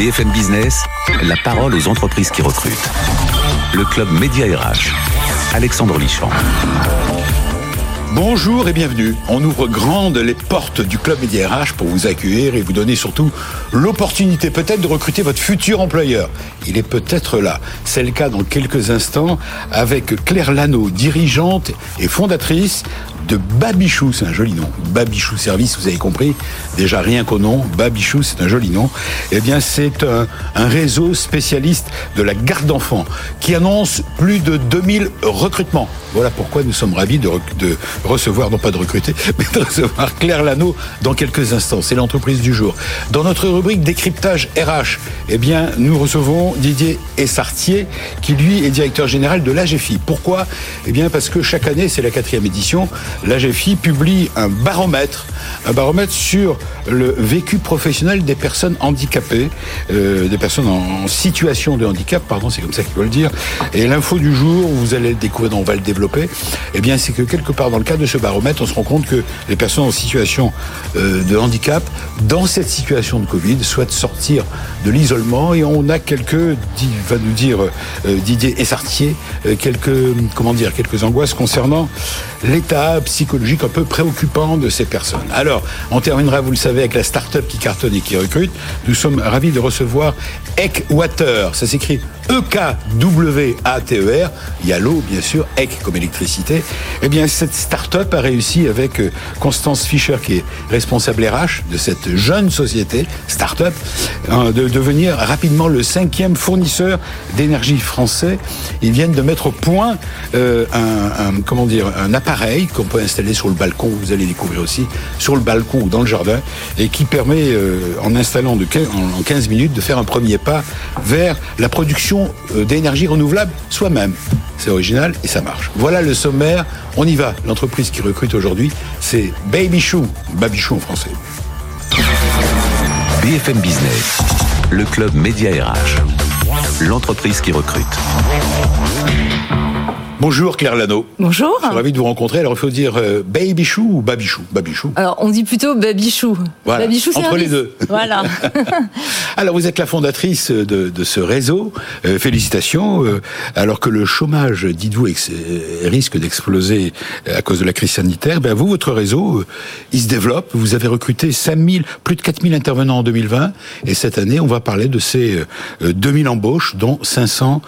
BFM Business, la parole aux entreprises qui recrutent. Le club Média RH. Alexandre Lichamp. Bonjour et bienvenue. On ouvre grandes les portes du club Média RH pour vous accueillir et vous donner surtout l'opportunité peut-être de recruter votre futur employeur. Il est peut-être là. C'est le cas dans quelques instants avec Claire Lano, dirigeante et fondatrice de Babichou, c'est un joli nom. Babichou Service, vous avez compris. Déjà rien qu'au nom, Babichou, c'est un joli nom. Eh bien, c'est un, réseau spécialiste de la garde d'enfants qui annonce plus de 2000 recrutements. Voilà pourquoi nous sommes ravis de, de recevoir, non pas de recruter, mais de recevoir Claire Lano dans quelques instants. C'est l'entreprise du jour. Dans notre rubrique décryptage RH, eh bien, nous recevons Didier Essartier, qui lui est directeur général de l'AGFI. Pourquoi? Eh bien, parce que chaque année, c'est la quatrième édition, l'AGFI publie un baromètre, un baromètre sur le vécu professionnel des personnes handicapées, euh, des personnes en, situation de handicap, pardon, c'est comme ça qu'il faut le dire. Et l'info du jour, vous allez le découvrir, on va le développer, eh bien, c'est que quelque part dans le cadre de ce baromètre, on se rend compte que les personnes en situation euh, de handicap, dans cette situation de Covid, souhaitent sortir de l'isolement et on a quelques, va nous dire euh, Didier Essartier, quelques, comment dire, quelques angoisses concernant l'état psychologique un peu préoccupant de ces personnes. Alors, on terminera, vous le savez, avec la start-up qui cartonne et qui recrute. Nous sommes ravis de recevoir Eckwater. Ça s'écrit E-K-W-A-T-E-R. Il y a l'eau, bien sûr, Eck comme électricité. Eh bien, cette start-up a réussi avec euh, Constance Fischer, qui est responsable RH de cette jeune société, start-up, hein, de devenir rapidement le cinquième fournisseur d'énergie français. Ils viennent de mettre au point euh, un, un, comment dire, un appareil qu'on peut installer sur le balcon, vous allez découvrir aussi, sur le balcon ou dans le jardin, et qui permet, euh, en installant de 15, en 15 minutes, de faire un premier pas vers la production euh, d'énergie renouvelable soi-même. C'est original et ça marche. Voilà le sommaire. On y va. L'entreprise qui recrute aujourd'hui, c'est Babychou, Babichou en français. BFM Business, le club Média RH, l'entreprise qui recrute. Bonjour Claire Lano. Bonjour. Je suis ravi de vous rencontrer. Alors il faut dire euh, Babychou ou Babichou Babichou. Alors on dit plutôt Babichou. Voilà. Babichou Entre les deux. Voilà. alors vous êtes la fondatrice de, de ce réseau. Euh, félicitations. Euh, alors que le chômage, dites-vous, risque d'exploser à cause de la crise sanitaire, ben vous, votre réseau, euh, il se développe. Vous avez recruté 5000, plus de 4000 intervenants en 2020. Et cette année, on va parler de ces 2000 embauches, dont 500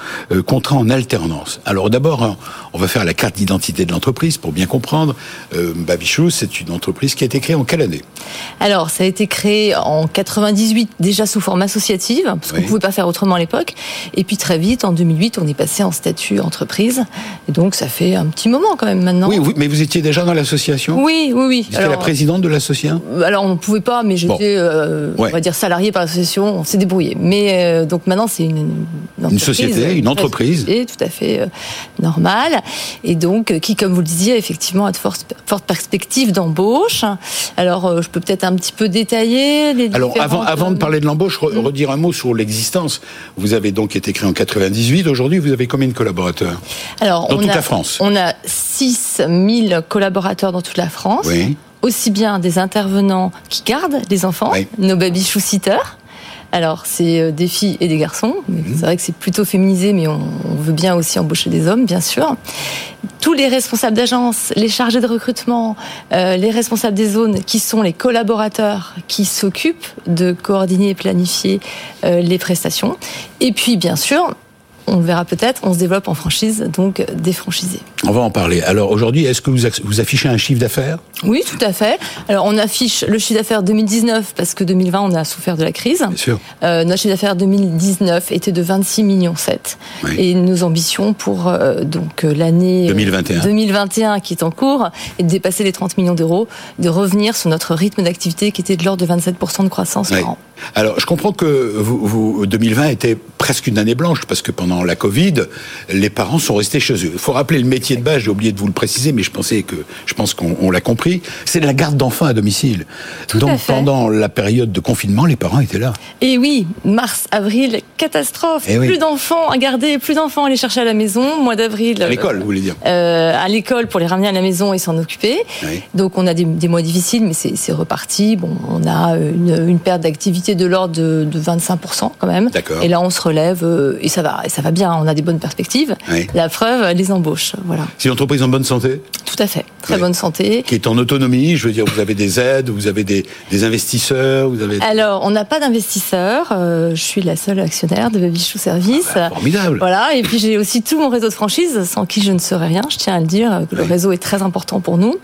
contrats en alternance. Alors d'abord, on va faire la carte d'identité de l'entreprise pour bien comprendre. Euh, Babichou, c'est une entreprise qui a été créée en quelle année? Alors, ça a été créé en 98, déjà sous forme associative, parce qu'on ne pouvait pas faire autrement à l'époque. Et puis très vite, en 2008, on est passé en statut entreprise. Et donc, ça fait un petit moment quand même maintenant. Oui, oui mais vous étiez déjà dans l'association? Oui, oui, oui. Vous étiez la présidente de l'association? Alors, on ne pouvait pas, mais j'étais, bon. euh, ouais. on va dire, salarié par l'association. On s'est débrouillé. Mais euh, donc maintenant, c'est une, une, une, société, une entreprise. Et tout à fait euh, Et donc, qui, comme vous le disiez, effectivement, a de fortes, fortes perspectives d'embauche. Alors, euh, je peux peut-être un petit peu détailler les Alors, avant, avant de parler de l'embauche, re, redire un mot sur l'existence. Vous avez donc été créé en 98. Aujourd'hui, vous avez combien de collaborateurs? Alors, dans on toute a, la France On a 6000 collaborateurs dans toute la France. Oui. Aussi bien des intervenants qui gardent les enfants, Oui. nos baby sitters. Alors, c'est euh, des filles et des garçons. Mhm. C'est vrai que c'est plutôt féminisé, mais on, on, veut bien aussi embaucher des hommes, bien sûr. Tous les responsables d'agence, les chargés de recrutement, euh, les responsables des zones, qui sont les collaborateurs qui s'occupent de coordonner et planifier euh, les prestations. Et puis, bien sûr, on le verra peut-être, on se développe en franchise, donc des franchisés. On va en parler. Alors aujourd'hui, est-ce que vous, affichez un chiffre d'affaires? Oui, tout à fait. Alors on affiche le chiffre d'affaires 2019 parce que 2020 on a souffert de la crise. Bien sûr. Euh, notre chiffre d'affaires 2019 était de 26 millions 7 Oui. et nos ambitions pour euh, donc l'année 2021. 2021 qui est en cours est de dépasser les 30 millions d'euros, de revenir sur notre rythme d'activité qui était de l'ordre de 27% de croissance Oui. par an. Alors, je comprends que vous, vous, 2020 était presque une année blanche parce que pendant la Covid, les parents sont restés chez eux. Il faut rappeler le métier de base. J'ai oublié de vous le préciser, mais je pensais que je pense qu'on on l'a compris. c'est la garde d'enfants à domicile. Tout Donc à fait. pendant la période de confinement, les parents étaient là. Et oui, mars, avril, catastrophe. Eh oui. Plus d'enfants à garder, plus d'enfants à les chercher à la maison. Mois d'avril. À l'école, vous voulez dire euh, à l'école pour les ramener à la maison et s'en occuper. Oui. Donc on a des, des mois difficiles, mais c'est reparti. Bon, on a une, une perte d'activité de l'ordre de, de 25% quand même. Et là on se relève euh, et ça va, et ça va bien. On a des bonnes perspectives. Oui. La preuve, les embauches, voilà. C'est une entreprise en bonne santé? À fait. Très Oui. bonne santé. qui est en autonomie. Je veux dire, vous avez des aides, vous avez des, des investisseurs, vous avez. Alors, on n'a pas d'investisseur. euh, je suis la seule actionnaire de Babichou Service. Ah, Formidable. Voilà, et puis j'ai aussi tout mon réseau de franchise, sans qui je ne serais rien, je tiens à le dire, que le Oui. réseau est très important pour nous.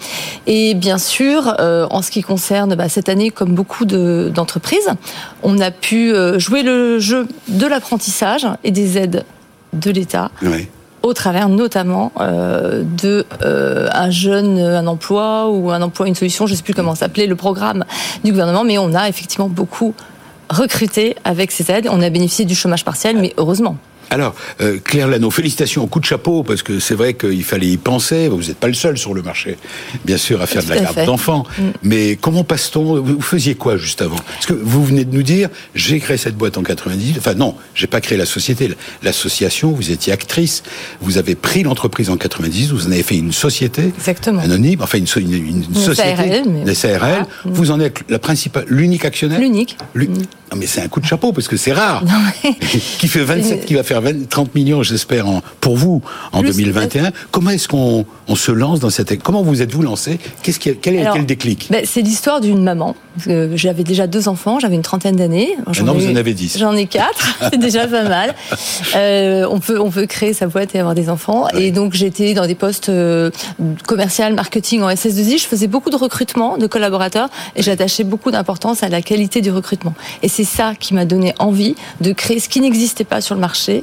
Et bien sûr, euh, en ce qui concerne bah, cette année, comme beaucoup de- d'entreprises, on a pu euh, jouer le jeu de l'apprentissage et des aides de l'État Oui. Au travers notamment euh, de euh, un jeune, un emploi ou un emploi, une solution, je ne sais plus comment s'appelait le programme du gouvernement, mais on a effectivement beaucoup recruté avec ces aides. On a bénéficié du chômage partiel, mais heureusement. Alors, euh, Claire Lano, félicitations au coup de chapeau, parce que c'est vrai qu'il fallait y penser. Vous n'êtes pas le seul sur le marché, bien sûr, à faire de la garde d'enfants. Mm. Mais comment passe-t-on? Vous faisiez quoi juste avant? Parce que vous venez de nous dire, j'ai créé cette boîte en 98. Enfin non, j'ai pas créé la société, l'association. Vous étiez actrice. Vous avez pris l'entreprise en 90. Vous en avez fait une société Exactement. anonyme, enfin une, une- une Une société, SARL, mais- une SARL. Voilà. Vous en êtes la principale, l'unique actionnaire. L'unique. Lu- Non, mais c'est un coup de chapeau parce que c'est rare. Non, mais- qui fait 27, qui va faire 20, 30 millions, j'espère, pour vous en Plus 2021. Comment est-ce qu'on on se lance dans cette Comment vous êtes-vous lancé? Qu'est-ce qui, a- quel a été Alors, le déclic? Ben, c'est l'histoire d'une maman. Euh, J'avais déjà deux enfants, j'avais une trentaine d'années. Alors, Maintenant, ai vous en avez dix. J'en ai quatre, c'est déjà pas mal. Euh, on peut on peut créer sa boîte et avoir des enfants. Ouais. Et donc j'étais dans des postes euh, commercial, marketing en SS2I. Je faisais beaucoup de recrutement de collaborateurs et j'attachais beaucoup d'importance à la qualité du recrutement. Et c'est ça qui m'a donné envie de créer ce qui n'existait pas sur le marché.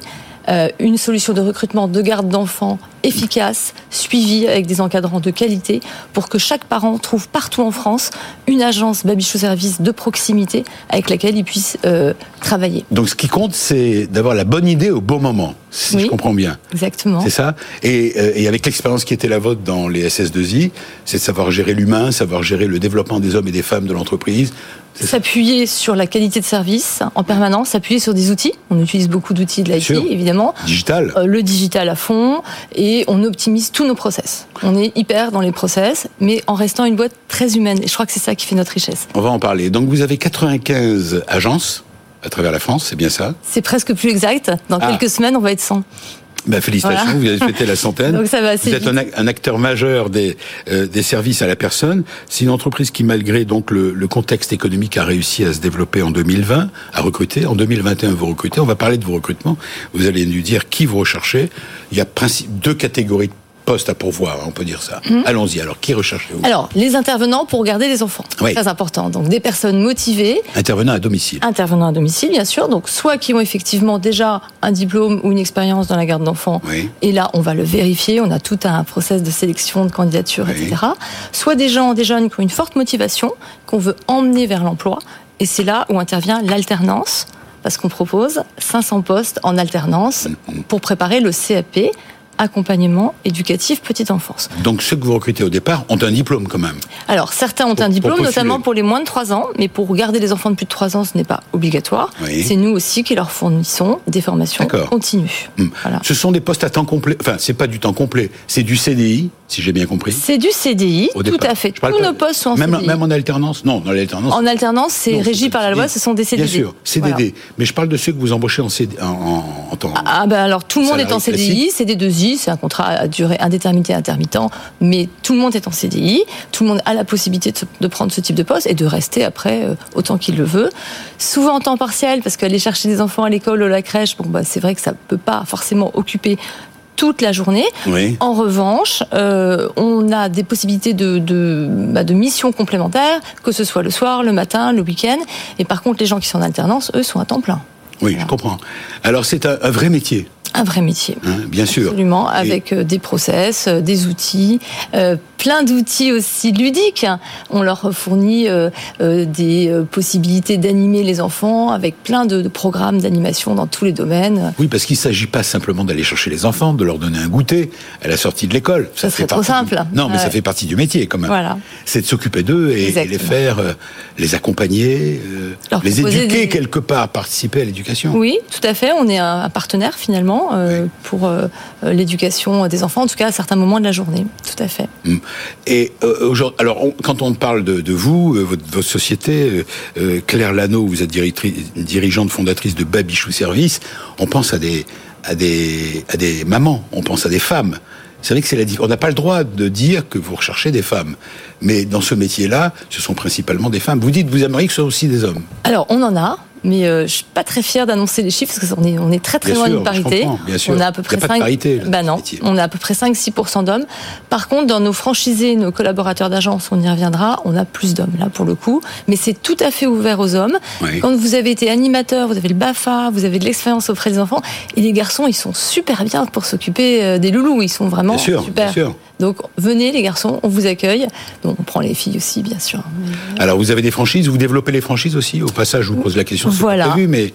Euh, une solution de recrutement de garde d'enfants efficace, suivie avec des encadrants de qualité, pour que chaque parent trouve partout en France une agence Babichou Service de proximité avec laquelle il puisse euh, travailler. Donc, ce qui compte, c'est d'avoir la bonne idée au bon moment, si Oui. je comprends bien. Exactement. C'est ça et, euh, et avec l'expérience qui était la vôtre dans les SS2I, c'est de savoir gérer l'humain, savoir gérer le développement des hommes et des femmes de l'entreprise. S'appuyer sur la qualité de service en permanence, s'appuyer sur des outils. On utilise beaucoup d'outils de l'IT, évidemment. Digital. Euh, le digital à fond et on optimise tous nos process. On est hyper dans les process, mais en restant une boîte très humaine. Et je crois que c'est ça qui fait notre richesse. On va en parler. Donc, vous avez 95 agences à travers la France, c'est bien ça? C'est presque plus exact. Dans Ah. quelques semaines, on va être 100. Ben, félicitations, Voilà. vous avez fêté la centaine. Donc ça va vous êtes un, ac- un acteur majeur des, euh, des services à la personne. C'est une entreprise qui, malgré donc le, le contexte économique, a réussi à se développer en 2020, à recruter. En 2021, vous recrutez. On va parler de vos recrutements. Vous allez nous dire qui vous recherchez. Il y a deux catégories de postes à pourvoir, on peut dire ça. Allons-y. Alors, qui recherchez-vous? Mhm. Alors, les intervenants pour garder les enfants. Oui. Très important. Donc, des personnes motivées, Intervenant à domicile. intervenant à domicile, bien sûr. Donc, soit qui ont effectivement déjà un diplôme ou une expérience dans la garde d'enfants. Oui. Et là, on va le vérifier. On a tout un process de sélection, de candidature, Oui. etc. Soit des gens, des jeunes qui ont une forte motivation, qu'on veut emmener vers l'emploi. Et c'est là où intervient l'alternance. Parce qu'on propose 500 postes en alternance Mm-hmm. pour préparer le CAP, accompagnement éducatif petite enfance. Donc, ceux que vous recrutez au départ ont un diplôme quand même. Alors, certains ont Pour- un diplôme, notamment pour les moins de 3 ans, mais pour garder les enfants de plus de 3 ans, ce n'est pas obligatoire. Oui. C'est nous aussi qui leur fournissons des formations continues. Hmm. Voilà. Ce sont des postes à temps complet. Enfin, c'est pas du temps complet. C'est du CDI, si j'ai bien compris. C'est du CDI, tout à fait. Tous nos postes sont en même, CDI. Même en alternance Non, dans l'alternance. En alternance, c'est régi par la loi, ce sont des CDD. Bien sûr, CDD. Voilà. Mais je parle de ceux que vous embauchez en, CD, en, en, en temps. Ah ben alors tout le monde est en CDI, CD2I, c'est un contrat à durée indéterminée intermittent, mais tout le monde est en CDI, tout le monde a la possibilité de, prendre ce type de poste et de rester après euh, autant qu'il le veut. Souvent en temps partiel, parce qu'aller chercher des enfants à l'école ou à la crèche, bon bah c'est vrai que ça peut pas forcément occuper toute la journée. Oui. En revanche, euh, on a des possibilités de, de, bah, de missions complémentaires, que ce soit le soir, le matin, le week-end. Et par contre, les gens qui sont en alternance, eux, sont à temps plein. Oui, je comprends. Alors, c'est un, un vrai métier. Un vrai métier. Hein, bien sûr. Absolument, avec euh, des process, euh, des outils, euh, plein d'outils aussi ludiques. On leur fournit des possibilités d'animer les enfants avec plein de, programmes d'animation dans tous les domaines. Oui, parce qu'il ne s'agit pas simplement d'aller chercher les enfants, de leur donner un goûter à la sortie de l'école. Ça, serait trop simple. Non, mais ça fait partie du métier quand même. Voilà. C'est de s'occuper d'eux et, les faire, les accompagner, les éduquer quelque part, participer à l'éducation. Oui, tout à fait. On est un partenaire finalement euh, pour euh, l'éducation des enfants, en tout cas à certains moments de la journée. Tout à fait. Mm. Et euh, aujourd'hui, alors quand on parle de, vous, votre, société, Claire Lano, vous êtes dirigeante fondatrice de Babichou Service, on pense à des à des à des mamans, on pense à des femmes. C'est vrai que c'est la on n'a pas le droit de dire que vous recherchez des femmes, mais dans ce métier-là, ce sont principalement des femmes. Vous dites vous aimeriez que ce soit aussi des hommes. Alors on en a, mais euh, je suis pas très fière d'annoncer les chiffres parce qu'on est on est très très loin d'une parité. On a à peu près 5 parité, bah non, on a à peu près 5 6% d'hommes. Par contre, dans nos franchisés, nos collaborateurs d'agence, on y reviendra, on a plus d'hommes là pour le coup, mais c'est tout à fait ouvert aux hommes. Quand vous avez été animateur, vous avez le Bafa, vous avez de l'expérience auprès des enfants et les garçons, ils sont super bien pour s'occuper euh, des loulous, ils sont vraiment bien sûr, super. Bien sûr. Donc venez les garçons, on vous accueille. Donc on prend les filles aussi, bien sûr. Alors vous avez des franchises, vous développez les franchises aussi? Au passage, je vous pose la question. Voilà. Prévu, mais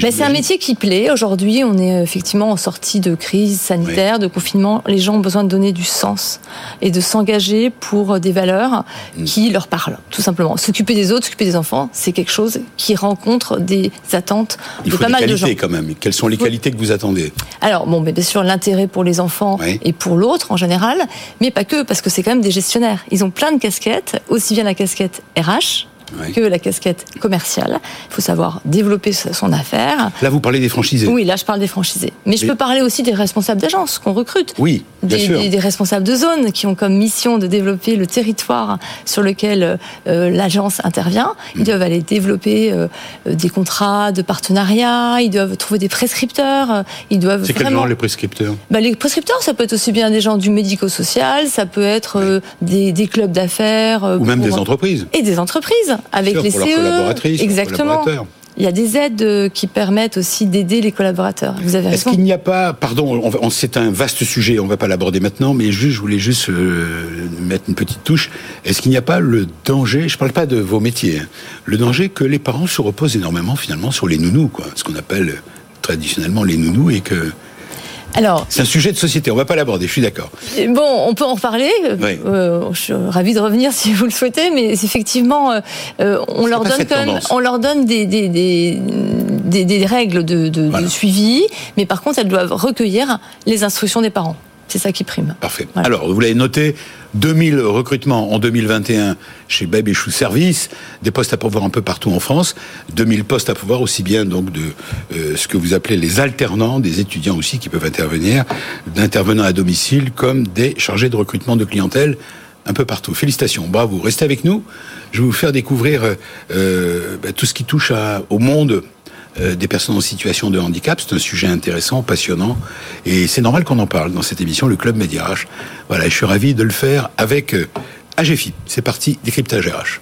ben, c'est un métier qui plaît. Aujourd'hui, on est effectivement en sortie de crise sanitaire, de confinement. Les gens ont besoin de donner du sens et de s'engager pour des valeurs mm. qui leur parlent, tout simplement. S'occuper des autres, s'occuper des enfants, c'est quelque chose qui rencontre des attentes Il de pas mal de gens. quand même. Quelles sont les qualités que vous attendez? Alors bon, bien sûr l'intérêt pour les enfants et pour l'autre en général mais pas que, parce que c'est quand même des gestionnaires. Ils ont plein de casquettes, aussi bien la casquette RH, que la casquette commerciale. Il faut savoir développer son affaire. Là, vous parlez des franchisés. Oui, là, je parle des franchisés. Mais, je peux parler aussi des responsables d'agence qu'on recrute. Oui, bien des, sûr. Des, responsables de zone qui ont comme mission de développer le territoire sur lequel euh, l'agence intervient. Ils mm. doivent aller développer euh, des contrats de partenariat. Ils doivent trouver des prescripteurs. Ils doivent. C'est quels gens les prescripteurs? Bah, Les prescripteurs, ça peut être aussi bien des gens du médico-social, ça peut être euh, des, des, clubs d'affaires. Ou même des entreprises. Et des entreprises avec les CE. Exactement. Il y a des aides euh, qui permettent aussi d'aider les collaborateurs. Vous avez Est-ce qu'il n'y a pas, pardon, c'est un vaste sujet, on ne va pas l'aborder maintenant, mais juste, je voulais juste euh, mettre une petite touche. Est-ce qu'il n'y a pas le danger, je ne parle pas de vos métiers, hein, le danger que les parents se reposent énormément finalement sur les nounous, quoi, ce qu'on appelle traditionnellement les nounous, et que alors, c'est un sujet de société. On va pas l'aborder. Je suis d'accord. Bon, on peut en reparler. Euh, je suis ravi de revenir si vous le souhaitez, mais effectivement, euh, euh, on, leur donne on leur donne des des, des, des, règles de, de, de, suivi, mais par contre, elles doivent recueillir les instructions des parents. C'est ça qui prime. Parfait. Alors, vous l'avez noté, 2000 recrutements en 2021 chez Babe et Chou Service, des postes à pourvoir un peu partout en France, 2000 postes à pourvoir aussi bien donc de euh, ce que vous appelez les alternants, des étudiants aussi qui peuvent intervenir, d'intervenants à domicile comme des chargés de recrutement de clientèle un peu partout. Félicitations, bravo. Restez avec nous. Je vais vous faire découvrir euh, euh bah, tout ce qui touche à, au monde euh, des personnes en situation de handicap. C'est un sujet intéressant, passionnant, et c'est normal qu'on en parle dans cette émission, le Club Média RH. Voilà, je suis ravi de le faire avec euh, AGFI. C'est parti, décryptage RH.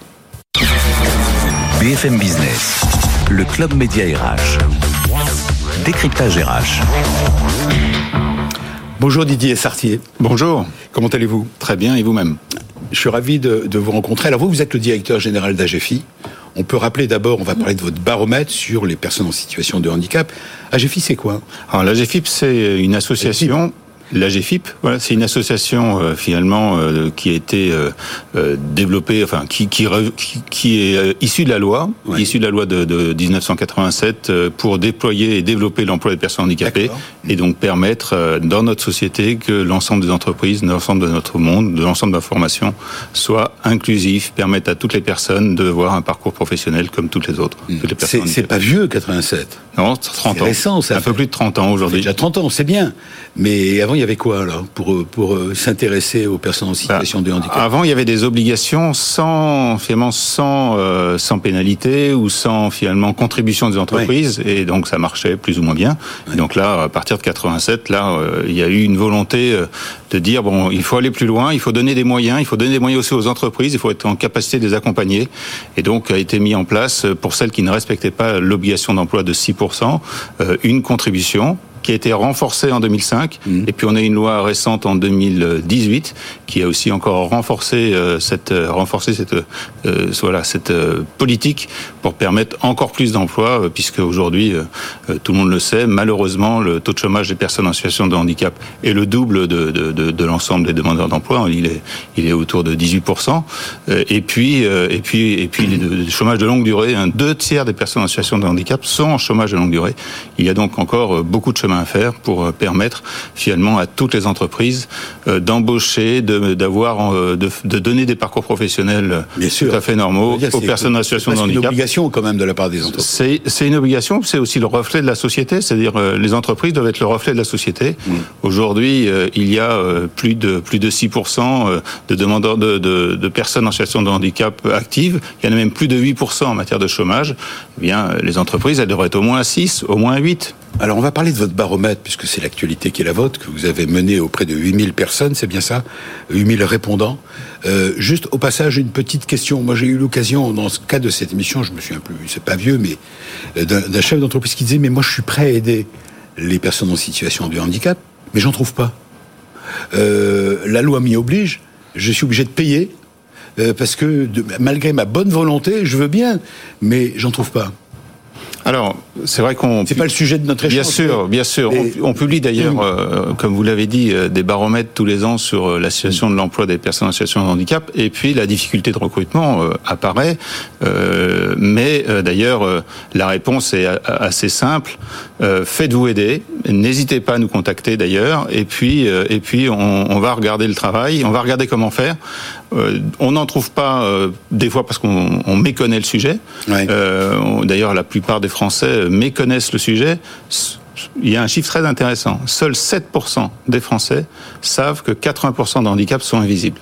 BFM Business, le Club Média RH. Décryptage RH. Bonjour Didier Sartier. Bonjour. Comment allez-vous? Très bien, et vous-même? Je suis ravi de, de, vous rencontrer. Alors vous, vous êtes le directeur général d'AGFI. On peut rappeler d'abord, on va parler de votre baromètre sur les personnes en situation de handicap. AGFI, c'est quoi? Alors l'AGFIP, c'est une association L'AGFIP, voilà, c'est une association euh, finalement euh, qui a été euh, développée, enfin qui qui, qui, est issue de la loi, issue de la loi de, de 1987 pour déployer et développer l'emploi des personnes handicapées et donc permettre dans notre société que l'ensemble des entreprises, l'ensemble de notre monde, de l'ensemble de la formation soit inclusif, permettre à toutes les personnes de voir un parcours professionnel comme toutes les autres. Hmm. C'est pas vieux 87. Non, 30 ans. Récent, ça. Un peu plus de 30 ans aujourd'hui. Déjà 30 ans, c'est bien. Mais avant il y avait quoi alors pour pour euh, s'intéresser aux personnes en situation de handicap? Avant, il y avait des obligations sans finalement sans euh, sans pénalité ou sans finalement contribution des entreprises et donc ça marchait plus ou moins bien. donc là, à partir de 87, là, euh, il y a eu une volonté de dire bon, il faut aller plus loin, il faut donner des moyens, il faut donner des moyens aussi aux entreprises, il faut être en capacité de les accompagner. Et donc a été mis en place pour celles qui ne respectaient pas l'obligation d'emploi de 6%, une contribution qui a été renforcée en 2005, mmh. et puis on a une loi récente en 2018 qui a aussi encore renforcé euh, cette euh, renforcé cette euh, voilà cette politique pour permettre encore plus d'emplois, puisque aujourd'hui tout le monde le sait, malheureusement le taux de chômage des personnes en situation de handicap est le double de, de, de, de l'ensemble des demandeurs d'emploi. Il est il est autour de 18 et puis et puis et puis le chômage de longue durée, un deux tiers des personnes en situation de handicap sont en chômage de longue durée. Il y a donc encore beaucoup de chemin à faire pour permettre finalement à toutes les entreprises d'embaucher, d'avoir, de, de, donner des parcours professionnels tout à fait normaux aux personnes en situation de handicap. C'est une obligation quand même de la part des entreprises. C'est une obligation, c'est aussi le reflet de la société, c'est-à-dire les entreprises doivent être le reflet de la société. Mm. Aujourd'hui, il y a plus de plus de 6% de demandeurs de, de, de, personnes en situation de handicap actives. Il y en a même plus de 8% en matière de chômage. Eh bien, les entreprises, elles devraient être au moins 6, au moins 8. Alors, on va parler de votre baromètre, puisque c'est l'actualité qui est la vôtre, que vous avez mené auprès de 8000 personnes, c'est bien ça 8000 répondants. Euh, juste au passage, une petite question. Moi, j'ai eu l'occasion, dans ce cas de cette émission, je me suis un peu, c'est pas vieux, mais euh, d'un chef d'entreprise qui disait, mais moi, je suis prêt à aider les personnes en situation de handicap, mais j'en trouve pas. Euh, la loi m'y oblige, je suis obligé de payer, parce que malgré ma bonne volonté, je veux bien, mais j'en trouve pas. Alors, c'est vrai qu'on. C'est pas le sujet de notre échange. Bien sûr, bien sûr. On, publie d'ailleurs, euh, comme vous l'avez dit, euh, des baromètres tous les ans sur euh, la situation de l'emploi des personnes en situation de handicap. Et puis la difficulté de recrutement apparaît. mais d'ailleurs, la réponse est assez simple. Faites-vous aider. N'hésitez pas à nous contacter d'ailleurs. Et puis, et puis, on, on, va regarder le travail. On va regarder comment faire. On n'en trouve pas des fois parce qu'on méconnaît le sujet. Ouais. d'ailleurs, la plupart des Français méconnaissent le sujet, il y a un chiffre très intéressant. Seuls 7% des Français savent que 80% des handicaps sont invisibles.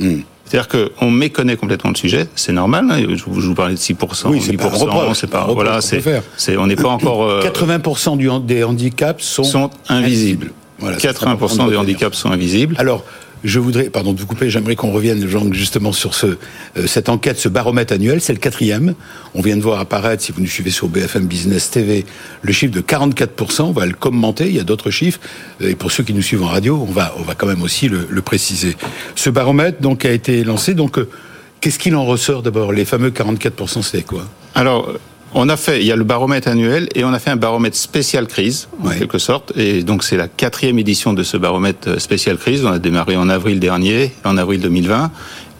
Hmm. C'est-à-dire qu'on méconnaît complètement le sujet, c'est normal. Hein. je, vous parlais de 6%, oui, 8%, c'est pas, voilà, c'est, on n'est pas encore. 80% du, des handicaps sont, sont invisibles. Voilà, 80% des handicaps sont invisibles. Alors, je voudrais, pardon de vous couper, j'aimerais qu'on revienne justement sur ce, euh, cette enquête, ce baromètre annuel, c'est le quatrième. On vient de voir apparaître, si vous nous suivez sur BFM Business TV, le chiffre de 44%, on va le commenter, il y a d'autres chiffres, euh, et pour ceux qui nous suivent en radio, on va, on va quand même aussi le, le préciser. Ce baromètre donc a été lancé, donc euh, qu'est-ce qu'il en ressort d'abord? Les fameux 44%, c'est quoi? Alors, on a fait, il y a le baromètre annuel et on a fait un baromètre spécial crise, en quelque sorte. Et donc c'est la quatrième édition de ce baromètre spécial crise. On a démarré en avril dernier, en avril 2020.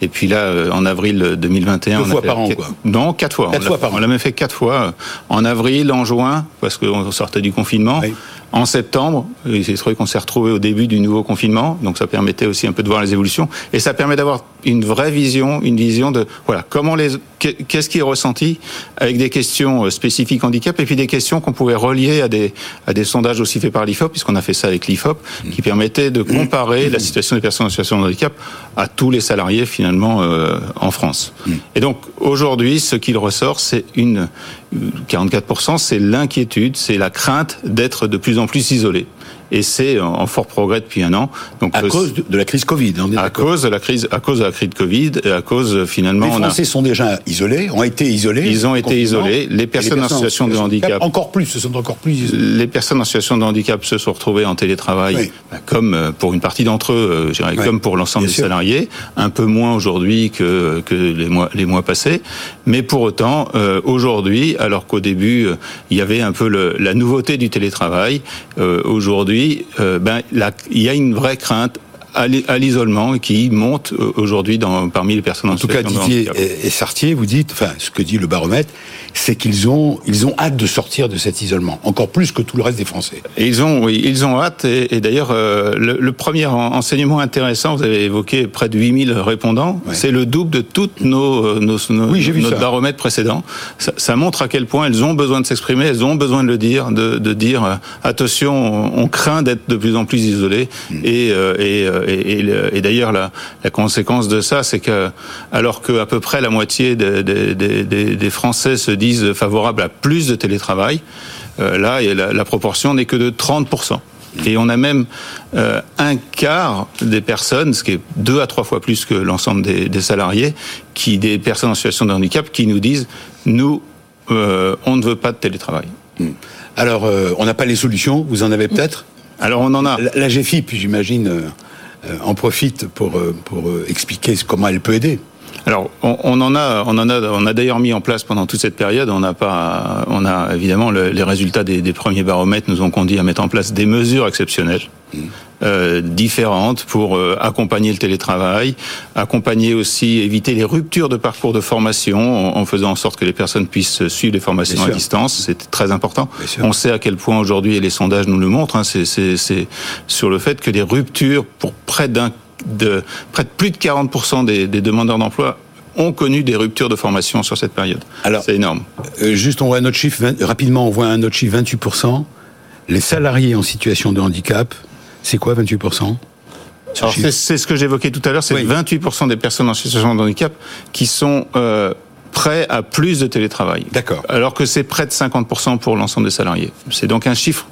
Et puis là, euh, en avril 2021, Deux on fois par an, quoi. Non, quatre fois. Quatre on fois par an. On l'a même fait quatre fois. En avril, en juin, parce qu'on sortait du confinement. Oui. En septembre, il s'est trouvé qu'on s'est retrouvé au début du nouveau confinement, donc ça permettait aussi un peu de voir les évolutions, et ça permet d'avoir une vraie vision, une vision de voilà comment les qu'est-ce qui est ressenti avec des questions euh, spécifiques handicap et puis des questions qu'on pouvait relier à des à des sondages aussi faits par l'IFOP, puisqu'on a fait ça avec l'IFOP, qui permettait de comparer la situation des personnes en situation de handicap à tous les salariés finalement euh, en France. Et donc aujourd'hui, ce qu'il ressort, c'est une 44%, c'est l'inquiétude, c'est la crainte d'être de plus en plus isolé et c'est en fort progrès depuis un an. Donc à cause de la crise Covid. On est à cause de la crise, à cause de la crise de Covid, et à cause finalement. Les Français sont déjà isolés, ont été isolés. Ils ont été isolés. Les personnes, les personnes en situation de handicap, encore plus, se sont encore plus isolés. Les personnes en situation de handicap se sont retrouvées en télétravail, oui. Bah, comme euh, pour une partie d'entre eux, euh, je dirais, oui. comme pour l'ensemble des sûr. salariés, un peu moins aujourd'hui que que les mois les mois passés, mais pour autant euh, aujourd'hui, alors qu'au début euh, il y avait un peu le, la nouveauté du télétravail, euh, aujourd'hui euh, ben, il y a une vraie crainte à l'isolement qui monte euh, aujourd'hui dans parmi les personnes en, en tout cas Didier et, Sartier vous dites enfin ce que dit le baromètre c'est qu'ils ont ils ont hâte de sortir de cet isolement encore plus que tout le reste des Français et ils ont oui ils ont hâte et, et d'ailleurs euh, le, le, premier enseignement intéressant vous avez évoqué près de 8000 répondants ouais. c'est le double de toutes nos, euh, nos, nos oui, notre baromètre précédent ça, ça, montre à quel point elles ont besoin de s'exprimer elles ont besoin de le dire de, de dire euh, attention on, on craint d'être de plus en plus isolé mmh. et, et et, et, et d'ailleurs la, la, conséquence de ça, c'est que alors que à peu près la moitié des, des, des, des Français se disent favorables à plus de télétravail, euh, là la, la proportion n'est que de 30% et on a même euh, un quart des personnes, ce qui est deux à trois fois plus que l'ensemble des, des, salariés, qui des personnes en situation de handicap, qui nous disent nous, euh, on ne veut pas de télétravail. Mmh. Alors, euh, on n'a pas les solutions, vous en avez peut-être? Alors on en a. La, la GFIP, j'imagine, en profite pour, euh, pour euh, expliquer comment elle peut aider. Alors, on, on en a, on en a, on a d'ailleurs mis en place pendant toute cette période. On n'a pas, on a évidemment le- les résultats des, des premiers baromètres nous ont conduit à mettre en place des mesures exceptionnelles. euh, différentes pour euh, accompagner le télétravail, accompagner aussi, éviter les ruptures de parcours de formation en, en faisant en sorte que les personnes puissent suivre les formations à distance. C'est très important. On sait à quel point aujourd'hui, et les sondages nous le montrent, hein, c'est- sur le fait que des ruptures pour près d'un de près de plus de 40% des, des demandeurs d'emploi ont connu des ruptures de formation sur cette période. Alors- c'est énorme. Euh, juste, on voit un autre chiffre, 20 rapidement, on voit un autre chiffre, 28%. Les salariés en situation de handicap, c'est quoi 28% Ce Alors, chiffre. c'est ce que j'évoquais tout à l'heure, c'est Oui. 28% des personnes en situation de handicap qui sont euh, prêts à plus de télétravail. D'accord. Alors que c'est près de 50% pour l'ensemble des salariés. C'est donc un chiffre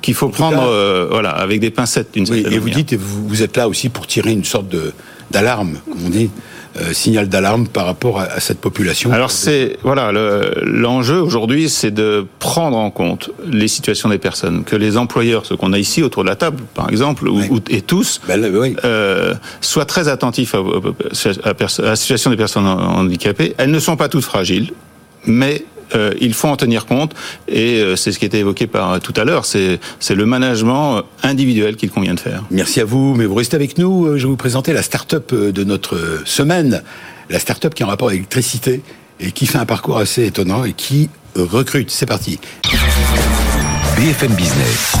qu'il faut prendre euh, voilà, avec des pincettes d'une Oui, certaine et vous manière. dites, et vous, vous êtes là aussi pour tirer une sorte de d'alarme, comme on dit, signal d'alarme par rapport à, à cette population. Alors c'est voilà le- l'enjeu aujourd'hui, c'est de prendre en compte les situations des personnes, que les employeurs, ceux qu'on a ici autour de la table, par exemple, ou- Oui. ou- et tous, Ben là, oui. euh, soient très attentifs à, à- à la situation des personnes handicapées. Elles ne sont pas toutes fragiles, mais euh, il faut en tenir compte et euh, c'est ce qui était évoqué par tout à l'heure. C'est c'est le management euh, individuel qu'il convient de faire. Merci à vous, mais vous restez avec nous. Euh, Je vais vous présenter la start-up euh, de notre euh, semaine. La start-up qui est en rapport avec l'électricité et qui fait un parcours assez étonnant et qui euh, recrute. C'est parti. BFM Business,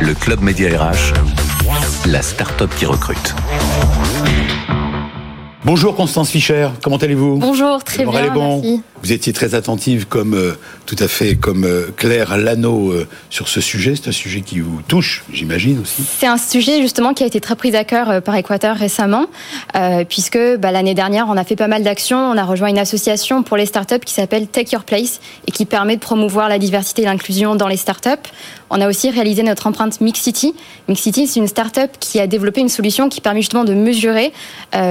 le club Média RH, la start-up qui recrute. Bonjour Constance Fischer, comment allez-vous? Bonjour, très Le moral bien, est bon? merci. Vous étiez très attentive, comme euh, tout à fait comme euh, Claire Lano euh, sur ce sujet. C'est un sujet qui vous touche, j'imagine aussi. C'est un sujet justement qui a été très pris à cœur par Équateur récemment, puisque bah, l'année dernière on a fait pas mal d'actions. On a rejoint une association pour les startups qui s'appelle Take Your Place et qui permet de promouvoir la diversité et l'inclusion dans les startups. On a aussi réalisé notre empreinte Mixity. Mixity, c'est une startup qui a développé une solution qui permet justement de mesurer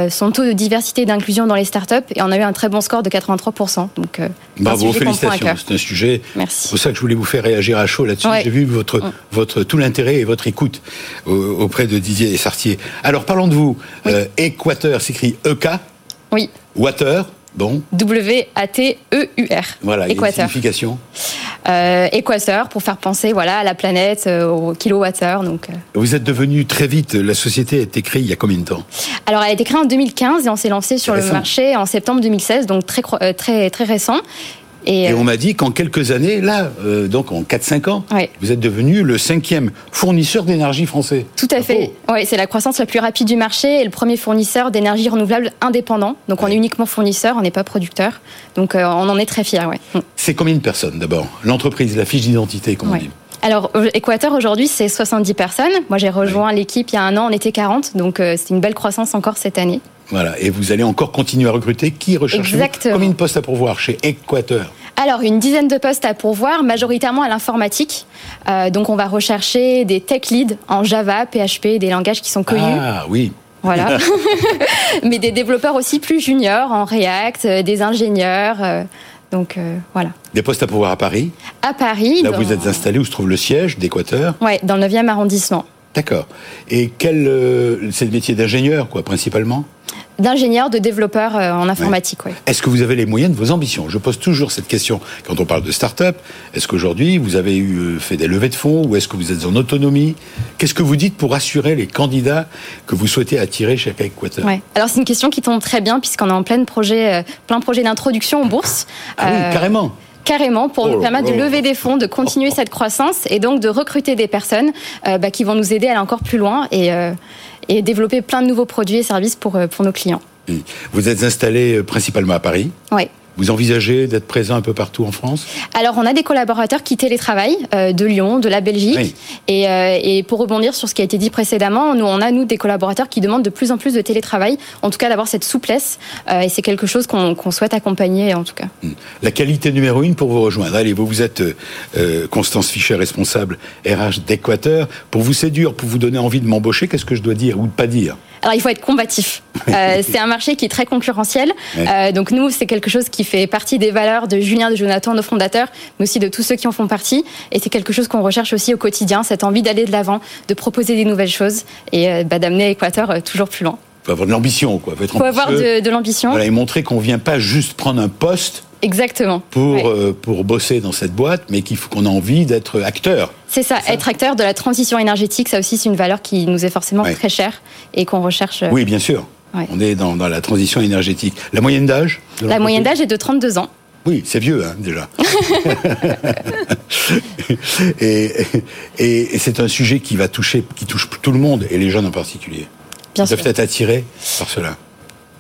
son taux de diversité et d'inclusion dans les startups et on a eu un très bon score de 83%. Donc, euh, Bravo, félicitations. C'est un sujet. Merci. C'est pour ça que je voulais vous faire réagir à chaud là-dessus. Ouais. J'ai vu votre, votre, tout l'intérêt et votre écoute au- auprès de Didier Sartier. Alors, parlons de vous. Oui. Euh, Équateur s'écrit EK, Oui, Water, bon, W-A-T-E-U-R. voilà, Équateur. signification. Euh, Équateur pour faire penser voilà à la planète, euh, au kilowattheure. Donc, euh. Vous êtes devenu très vite, la société a été créée il y a combien de temps? Alors elle a été créée en 2015 et on s'est lancé sur le marché en septembre 2016, donc très euh, très très récent. Et, Et euh, on m'a dit qu'en quelques années, là, euh, donc en 4-5 ans, Ouais. vous êtes devenu le cinquième fournisseur d'énergie français. tout à fait. Ouais, c'est la croissance la plus rapide du marché et le premier fournisseur d'énergie renouvelable indépendant. Donc on Ouais. est uniquement fournisseur, on n'est pas producteur. Donc euh, on en est très fiers. Ouais. Mm. C'est combien de personnes d'abord? L'entreprise, la fiche d'identité, comme on Ouais. dit. Alors, Équateur aujourd'hui, c'est 70 personnes. Moi, j'ai rejoint l'équipe il y a un an, on était 40, donc euh, c'est une belle croissance encore cette année. Voilà, et vous allez encore continuer à recruter. Qui recherche. Combien de postes à pourvoir chez Équateur Alors, une dizaine de postes à pourvoir, majoritairement à l'informatique. Euh, donc, on va rechercher des tech leads en Java, PHP, des langages qui sont connus. Ah oui. Voilà. Mais des développeurs aussi plus juniors en React, euh, des ingénieurs. euh, donc, euh, voilà. Des postes à pourvoir à Paris. À Paris. Là, dans... vous êtes installé où se trouve le siège d'Équateur. Ouais, dans le 9e arrondissement. D'accord. Et quel. euh, c'est le métier d'ingénieur, quoi, principalement? D'ingénieurs, de développeurs euh, en informatique. Est-ce que vous avez les moyens de vos ambitions? Je pose toujours cette question quand on parle de start-up. Est-ce qu'aujourd'hui, vous avez eu, euh, fait des levées de fonds ou est-ce que vous êtes en autonomie? Qu'est-ce que vous dites pour assurer les candidats que vous souhaitez attirer chez Équateur Ouais. Alors c'est une question qui tombe très bien puisqu'on est en plein projet, euh, plein projet d'introduction en bourse. Ah oui, carrément. Carrément, pour Oh nous là permettre de lever des fonds, de continuer cette croissance et donc de recruter des personnes euh, bah, qui vont nous aider à aller encore plus loin et, euh, et développer plein de nouveaux produits et services pour, euh, pour nos clients. Vous êtes installé euh, principalement à Paris. Ouais. Vous envisagez d'être présent un peu partout en France Alors, on a des collaborateurs qui télétravaillent euh, de Lyon, de la Belgique. Oui. Et, euh, et pour rebondir sur ce qui a été dit précédemment, nous, on a, nous, des collaborateurs qui demandent de plus en plus de télétravail, en tout cas d'avoir cette souplesse. Euh, et c'est quelque chose qu'on souhaite accompagner, en tout cas. Hmm. La qualité numéro une pour vous rejoindre. Allez, vous, vous êtes Constance Fischer, responsable RH d'Équateur. Pour vous séduire, pour vous donner envie de m'embaucher, qu'est-ce que je dois dire ou de pas dire? Alors il faut être combatif. Euh, c'est un marché qui est très concurrentiel. Euh, donc nous, c'est quelque chose qui fait partie des valeurs de Julien, de Jonathan, nos fondateurs, mais aussi de tous ceux qui en font partie. Et c'est quelque chose qu'on recherche aussi au quotidien, cette envie d'aller de l'avant, de proposer des nouvelles choses et euh, bah, d'amener Équateur euh, toujours plus loin. Il faut avoir de l'ambition, quoi. Il faut, avoir de, de l'ambition. Voilà, et montrer qu'on vient pas juste prendre un poste Exactement. pour, Ouais. euh, pour bosser dans cette boîte, mais qu'il faut qu'on a envie d'être acteur. C'est ça, être acteur de la transition énergétique, ça aussi c'est une valeur qui nous est forcément Ouais. très chère et qu'on recherche. euh, Oui, bien sûr. Ouais. On est dans, dans la transition énergétique. La moyenne d'âge La moyenne d'âge est de 32 ans. Oui, c'est vieux, hein, déjà. et et, et c'est un sujet qui va toucher, qui touche tout le monde, et les jeunes en particulier. Bien Ils peuvent être attirés par cela.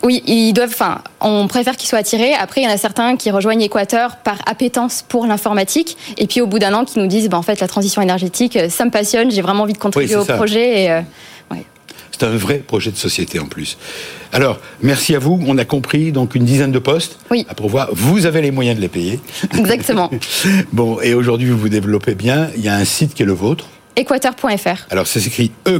Oui, ils doivent. Enfin, on préfère qu'ils soient attirés. Après, il y en a certains qui rejoignent Équateur par appétence pour l'informatique, et puis au bout d'un an, qui nous disent, bah, en fait, la transition énergétique, euh, ça me passionne. J'ai vraiment envie de contribuer au ça. projet. Et, euh, ouais. C'est un vrai projet de société en plus. Alors, merci à vous. On a compris donc une dizaine de postes Oui. à pourvoir. Vous avez les moyens de les payer. Exactement. Bon, et aujourd'hui, vous vous développez bien. Il y a un site qui est le vôtre. Équateur.fr. Alors, ça s'écrit E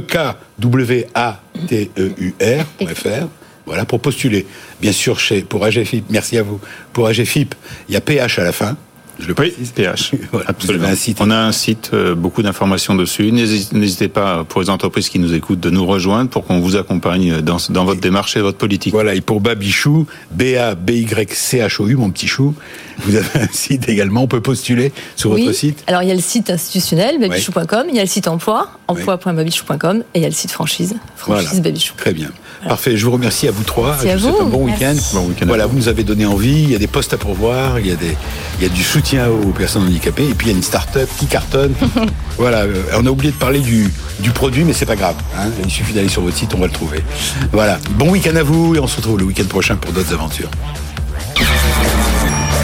E-K-W-A-T-E-U-R.fr. Voilà, pour postuler. Bien sûr, chez, pour AGFIP, merci à vous. Pour AGFIP, il y a PH à la fin. Je le Oui, précise. PH. Voilà, Absolument. avez un site. On a un site, euh, beaucoup d'informations dessus. N'hési- N'hésitez pas, pour les entreprises qui nous écoutent, de nous rejoindre pour qu'on vous accompagne dans, dans votre démarche et votre politique. Voilà, et pour Babichou, B-A-B-Y-C-H-O-U, mon petit chou, vous avez un site également. On peut postuler sur Oui. votre site. Alors il y a le site institutionnel babichou.com, il y a le site emploi emploi.babichou.com et il y a le site franchise franchise Voilà. babichou. Très bien. Parfait. Je vous remercie à vous trois. Merci je à vous souhaite un bon week-end. Bon week-end à Voilà, vous. vous nous avez donné envie. Il y a des postes à pourvoir. Il y a des, il y a du soutien aux personnes handicapées. Et puis il y a une start-up qui cartonne. voilà. euh, On a oublié de parler du, du produit, mais c'est pas grave. hein. Il suffit d'aller sur votre site, on va le trouver. Voilà. Bon week-end à vous et on se retrouve le week-end prochain pour d'autres aventures.